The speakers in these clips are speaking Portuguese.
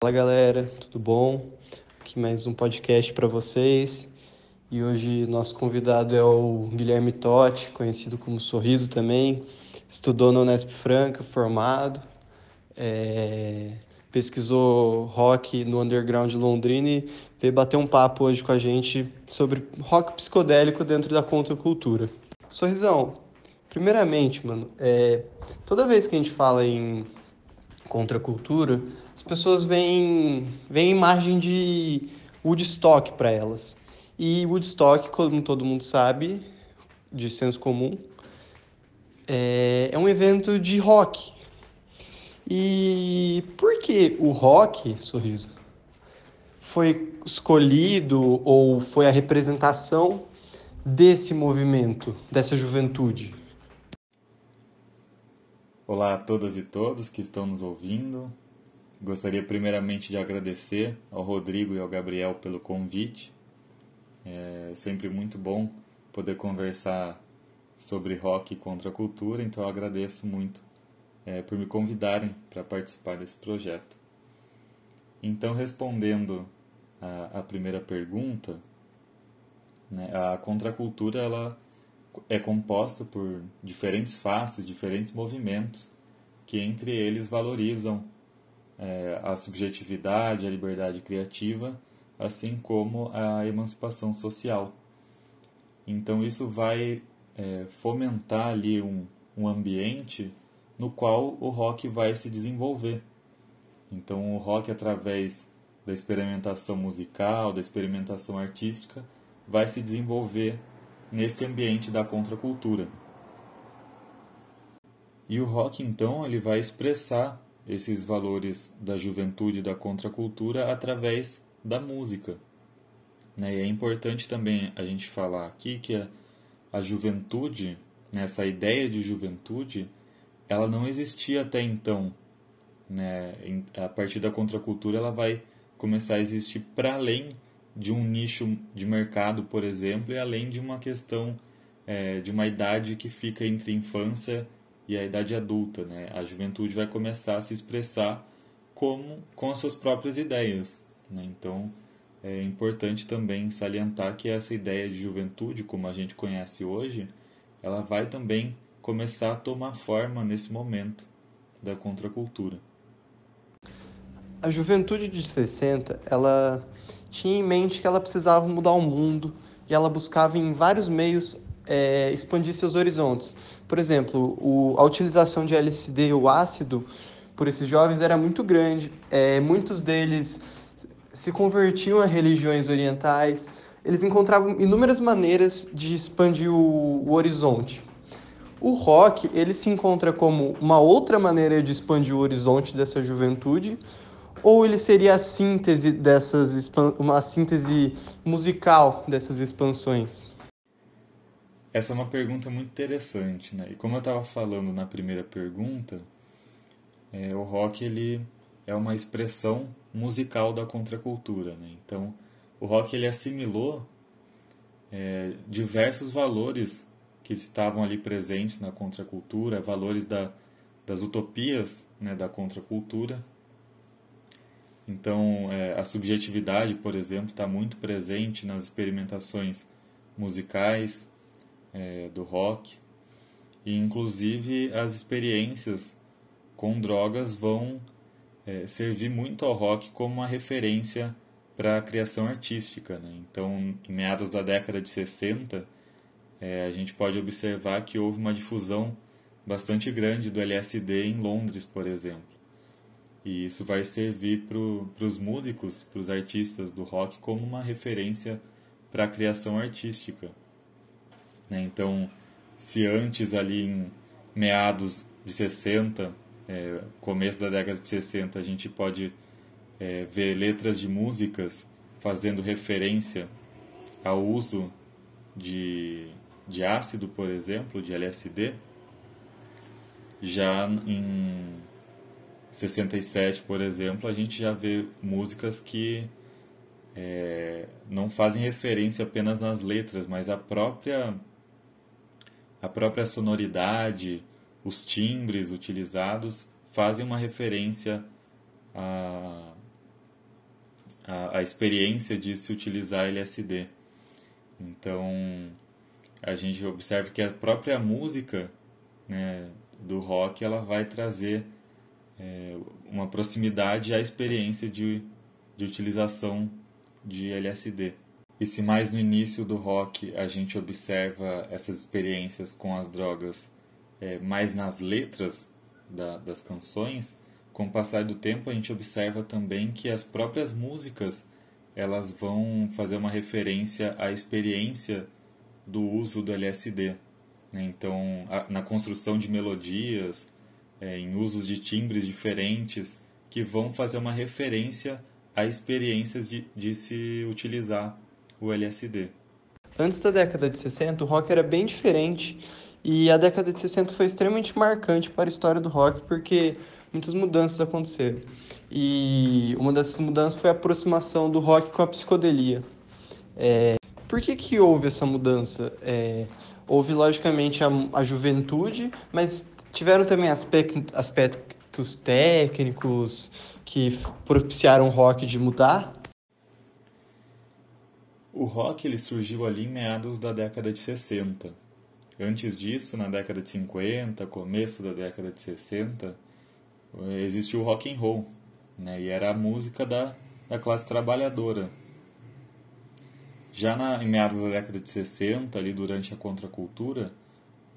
Fala galera, tudo bom? Aqui mais um podcast para vocês. E hoje nosso convidado é o Guilherme Totti, conhecido como Sorriso também. Estudou na Unesp Franca, formado. É... Pesquisou rock no underground de Londrina e veio bater um papo hoje com a gente sobre rock psicodélico dentro da contracultura. Sorrisão, primeiramente, mano, é... toda vez que a gente fala em contracultura, as pessoas veem, veem imagem de Woodstock para elas. E Woodstock, como todo mundo sabe, de senso comum, é, é um evento de rock. E por que o rock, sorriso, foi escolhido ou foi a representação desse movimento, dessa juventude? Olá a todas e todos que estão nos ouvindo. Gostaria primeiramente de agradecer ao Rodrigo e ao Gabriel pelo convite. É sempre muito bom poder conversar sobre rock contra a cultura, então eu agradeço muito é, por me convidarem para participar desse projeto. Então, respondendo a, a primeira pergunta, né, a contracultura ela é composta por diferentes faces, diferentes movimentos que entre eles valorizam é, a subjetividade, a liberdade criativa, assim como a emancipação social. Então isso vai é, fomentar ali um, um ambiente no qual o rock vai se desenvolver. Então o rock através da experimentação musical, da experimentação artística, vai se desenvolver nesse ambiente da contracultura. E o rock então ele vai expressar esses valores da juventude da contracultura através da música. Né? E é importante também a gente falar aqui que a, a juventude, né, essa ideia de juventude, ela não existia até então. Né? A partir da contracultura ela vai começar a existir para além de um nicho de mercado, por exemplo, e além de uma questão é, de uma idade que fica entre infância e a idade adulta, né? A juventude vai começar a se expressar como com as suas próprias ideias, né? Então, é importante também salientar que essa ideia de juventude, como a gente conhece hoje, ela vai também começar a tomar forma nesse momento da contracultura. A juventude de 60, ela tinha em mente que ela precisava mudar o mundo e ela buscava em vários meios é, expandir seus horizontes. Por exemplo, o, a utilização de LSD, o ácido, por esses jovens era muito grande. É, muitos deles se convertiam a religiões orientais. Eles encontravam inúmeras maneiras de expandir o, o horizonte. O rock ele se encontra como uma outra maneira de expandir o horizonte dessa juventude, ou ele seria a síntese dessas uma síntese musical dessas expansões? Essa é uma pergunta muito interessante, né? E como eu estava falando na primeira pergunta, é, o rock ele é uma expressão musical da contracultura, né? Então, o rock ele assimilou é, diversos valores que estavam ali presentes na contracultura, valores da, das utopias né, da contracultura. Então, é, a subjetividade, por exemplo, está muito presente nas experimentações musicais, é, do rock. E, inclusive, as experiências com drogas vão é, servir muito ao rock como uma referência para a criação artística. Né? Então, em meados da década de 60, é, a gente pode observar que houve uma difusão bastante grande do LSD em Londres, por exemplo. E isso vai servir para os músicos, para os artistas do rock, como uma referência para a criação artística. Né? Então, se antes ali em meados de 60, é, começo da década de 60, a gente pode é, ver letras de músicas fazendo referência ao uso de, de ácido, por exemplo, de LSD, já em 67, por exemplo, a gente já vê músicas que é, não fazem referência apenas nas letras, mas a própria a própria sonoridade, os timbres utilizados fazem uma referência a, a, a experiência de se utilizar LSD. Então, a gente observa que a própria música né, do rock ela vai trazer é, uma proximidade à experiência de, de utilização de LSD. E se mais no início do rock a gente observa essas experiências com as drogas é, mais nas letras da, das canções, com o passar do tempo a gente observa também que as próprias músicas elas vão fazer uma referência à experiência do uso do LSD. Né? Então, a, na construção de melodias, é, em usos de timbres diferentes, que vão fazer uma referência a experiências de, de se utilizar o LSD. Antes da década de 60, o rock era bem diferente e a década de 60 foi extremamente marcante para a história do rock porque muitas mudanças aconteceram. E uma dessas mudanças foi a aproximação do rock com a psicodelia. É, por que, que houve essa mudança? É, houve, logicamente, a, a juventude, mas tiveram também aspecto, aspectos técnicos que propiciaram o rock de mudar? O rock ele surgiu ali em meados da década de 60. Antes disso, na década de 50, começo da década de 60, existiu o rock and roll, né? E era a música da, da classe trabalhadora. Já na, em meados da década de 60, ali durante a contracultura,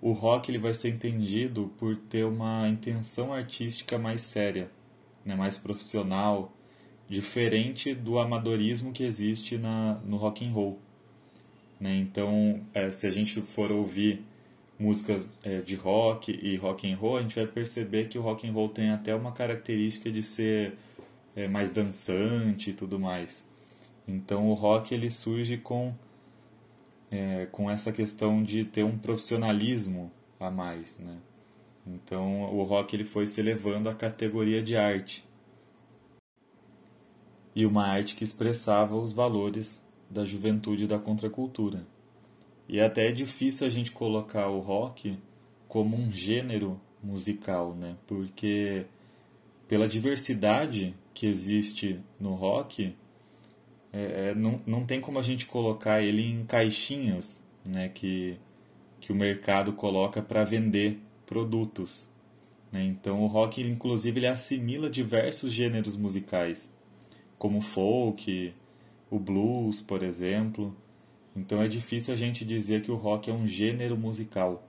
o rock ele vai ser entendido por ter uma intenção artística mais séria, né, mais profissional, diferente do amadorismo que existe na, no rock and roll. Né? Então, é, se a gente for ouvir músicas é, de rock e rock and roll, a gente vai perceber que o rock and roll tem até uma característica de ser é, mais dançante e tudo mais. Então, o rock ele surge com é, com essa questão de ter um profissionalismo a mais, né? Então o rock ele foi se elevando à categoria de arte e uma arte que expressava os valores da juventude e da contracultura. E até é difícil a gente colocar o rock como um gênero musical, né? Porque pela diversidade que existe no rock, é, é, não, não tem como a gente colocar ele em caixinhas né, que, que o mercado coloca para vender produtos. Né? Então o rock, inclusive, ele assimila diversos gêneros musicais, como o folk, o blues, por exemplo. Então é difícil a gente dizer que o rock é um gênero musical,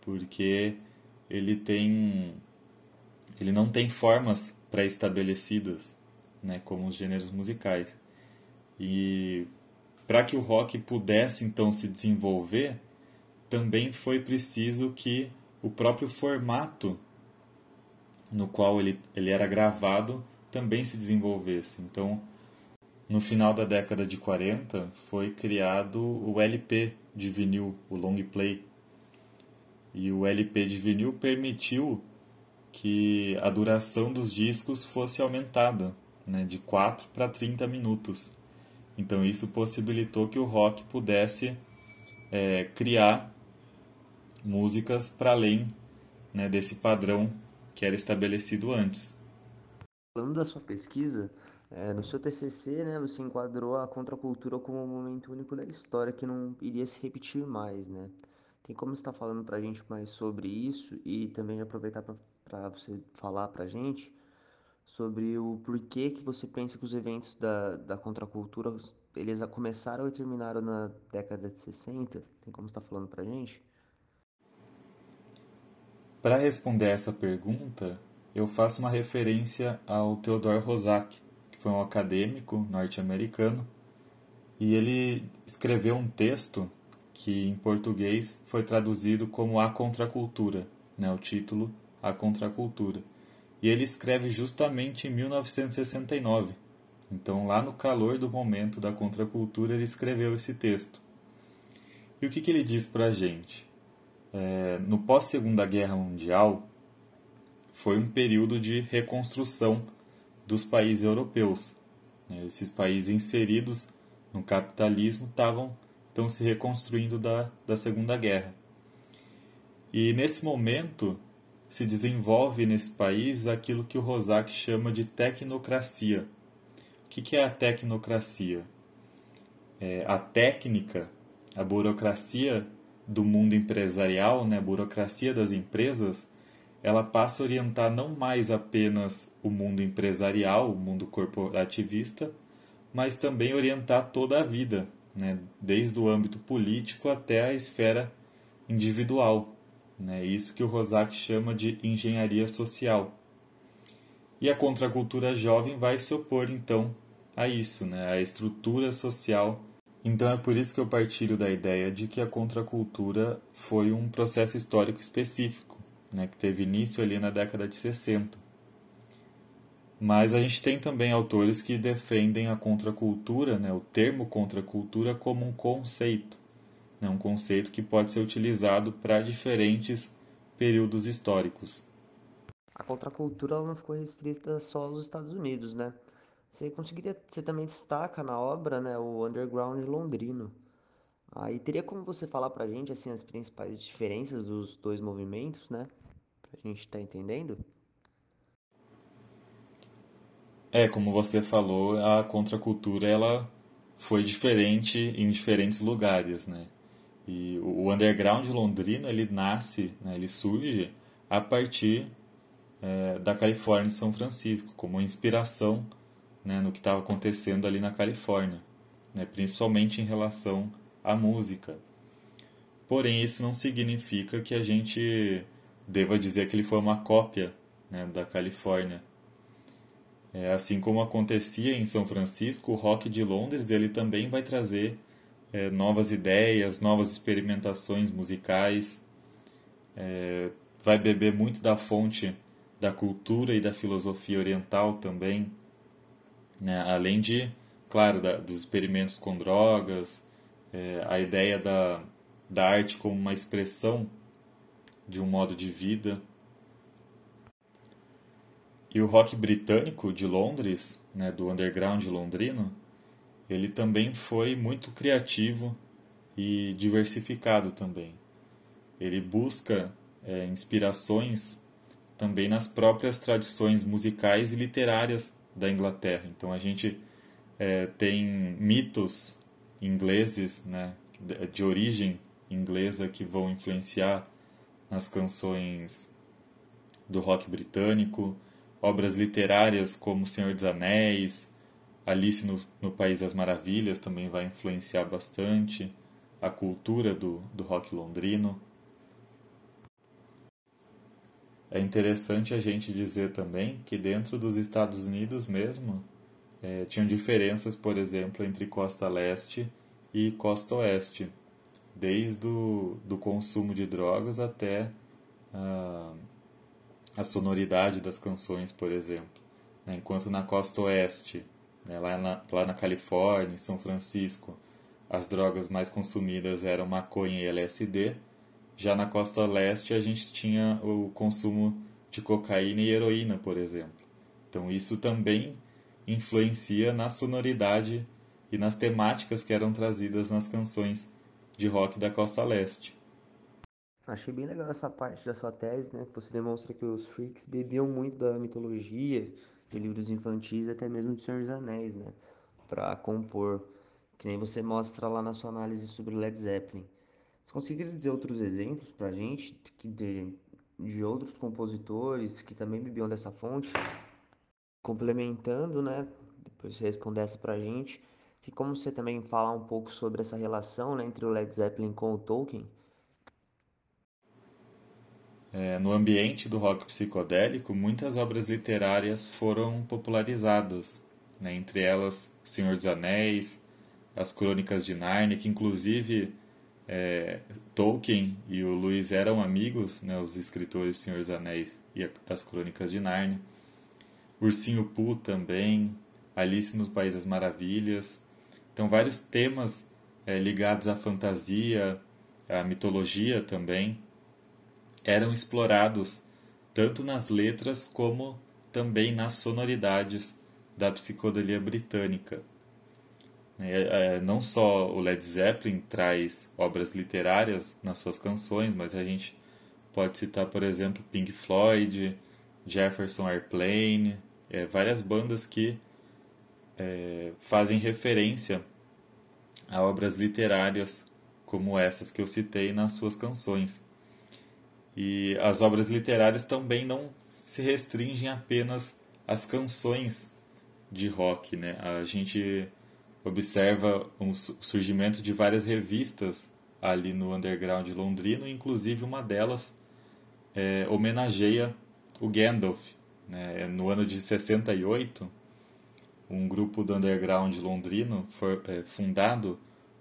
porque ele tem ele não tem formas pré-estabelecidas, né, como os gêneros musicais. E para que o rock pudesse então se desenvolver, também foi preciso que o próprio formato no qual ele, ele era gravado também se desenvolvesse. Então, no final da década de 40, foi criado o LP de vinil, o long play. E o LP de vinil permitiu que a duração dos discos fosse aumentada, né, de 4 para 30 minutos. Então isso possibilitou que o rock pudesse é, criar músicas para além né, desse padrão que era estabelecido antes. Falando da sua pesquisa, é, no seu TCC, né, você enquadrou a contracultura como um momento único da história que não iria se repetir mais, né? Tem como estar falando para a gente mais sobre isso e também aproveitar para você falar para a gente sobre o porquê que você pensa que os eventos da, da contracultura eles começaram e terminaram na década de 60? Tem como estar falando para gente? Para responder essa pergunta, eu faço uma referência ao Theodore Roszak, que foi um acadêmico norte-americano, e ele escreveu um texto que em português foi traduzido como A Contracultura, né, o título A Contracultura e ele escreve justamente em 1969. Então, lá no calor do momento da contracultura, ele escreveu esse texto. E o que, que ele diz para a gente? É, no pós-Segunda Guerra Mundial, foi um período de reconstrução dos países europeus. Né? Esses países inseridos no capitalismo estavam estão se reconstruindo da, da Segunda Guerra. E nesse momento, se desenvolve nesse país aquilo que o Rosak chama de tecnocracia, O que, que é a tecnocracia? É, a técnica, a burocracia do mundo empresarial, né, a burocracia das empresas, ela passa a orientar não mais apenas o mundo empresarial, o mundo corporativista, mas também orientar toda a vida, né, desde o âmbito político até a esfera individual. Né, isso que o Rosak chama de engenharia social. E a contracultura jovem vai se opor, então, a isso, né, a estrutura social. Então é por isso que eu partilho da ideia de que a contracultura foi um processo histórico específico, né, que teve início ali na década de 60. Mas a gente tem também autores que defendem a contracultura, né, o termo contracultura, como um conceito, né, um conceito que pode ser utilizado para diferentes períodos históricos a contracultura não ficou restrita só aos Estados Unidos, né? Você conseguiria, você também destaca na obra, né, o underground londrino. Aí teria como você falar pra gente assim as principais diferenças dos dois movimentos, né? Pra gente estar tá entendendo? É, como você falou, a contracultura ela foi diferente em diferentes lugares, né? E o underground londrino ele nasce, né, ele surge a partir é, da Califórnia e São Francisco, como inspiração né, no que estava acontecendo ali na Califórnia, né, principalmente em relação à música. Porém, isso não significa que a gente deva dizer que ele foi uma cópia né, da Califórnia. É, assim como acontecia em São Francisco, o rock de Londres ele também vai trazer é, novas ideias, novas experimentações musicais, é, vai beber muito da fonte da cultura e da filosofia oriental também, né? além de, claro, da, dos experimentos com drogas, é, a ideia da, da arte como uma expressão de um modo de vida. E o rock britânico de Londres, né, do underground londrino, ele também foi muito criativo e diversificado também. Ele busca é, inspirações também nas próprias tradições musicais e literárias da Inglaterra. Então a gente é, tem mitos ingleses, né, de origem inglesa, que vão influenciar nas canções do rock britânico, obras literárias como Senhor dos Anéis, Alice no, no País das Maravilhas também vai influenciar bastante a cultura do, do rock londrino. É interessante a gente dizer também que dentro dos Estados Unidos mesmo é, tinham diferenças, por exemplo, entre costa leste e costa oeste, desde o do consumo de drogas até a, a sonoridade das canções, por exemplo. Né? Enquanto na costa oeste, né, lá, na, lá na Califórnia, em São Francisco, as drogas mais consumidas eram maconha e LSD, já na costa leste a gente tinha o consumo de cocaína e heroína, por exemplo. Então isso também influencia na sonoridade e nas temáticas que eram trazidas nas canções de rock da costa leste. Achei bem legal essa parte da sua tese, né? Que você demonstra que os freaks bebiam muito da mitologia, de livros infantis, até mesmo de Senhor dos Anéis, né? Para compor, que nem você mostra lá na sua análise sobre Led Zeppelin. Você conseguiria dizer outros exemplos para a gente de, de outros compositores que também bebiam dessa fonte? Complementando, né? Depois você responder essa para a gente. Tem como você também falar um pouco sobre essa relação né, entre o Led Zeppelin com o Tolkien? É, no ambiente do rock psicodélico, muitas obras literárias foram popularizadas, né? entre elas O Senhor dos Anéis, As Crônicas de Narnia, que inclusive é, Tolkien e o Lewis eram amigos, né, os escritores Senhor dos Anéis e as Crônicas de Nárnia. Ursinho Pooh também, Alice no País das Maravilhas. Então, vários temas é, ligados à fantasia, à mitologia também, eram explorados tanto nas letras como também nas sonoridades da psicodelia britânica. É, é, não só o Led Zeppelin traz obras literárias nas suas canções, mas a gente pode citar, por exemplo, Pink Floyd, Jefferson Airplane, é, várias bandas que é, fazem referência a obras literárias como essas que eu citei nas suas canções. E as obras literárias também não se restringem apenas às canções de rock, né? A gente observa o surgimento de várias revistas ali no underground londrino, inclusive uma delas é, homenageia o Gandalf. Né? No ano de 68, um grupo do underground londrino foi é, fundado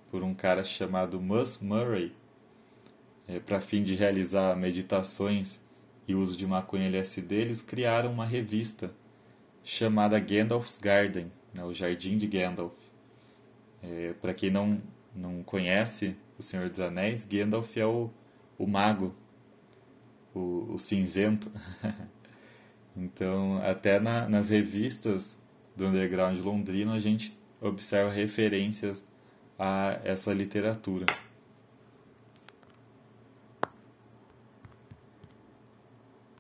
por um cara chamado Mus Murray, é, para fim de realizar meditações e uso de maconha LSD, eles criaram uma revista chamada Gandalf's Garden, né, o Jardim de Gandalf. É, para quem não, não conhece O Senhor dos Anéis, Gandalf é o, o mago, o, o cinzento. então, até na, nas revistas do underground londrino, a gente observa referências a essa literatura.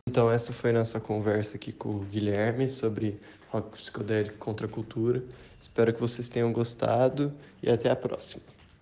Então essa foi nossa conversa aqui com o Guilherme sobre rock psicodélico contra a cultura. Espero que vocês tenham gostado e até a próxima.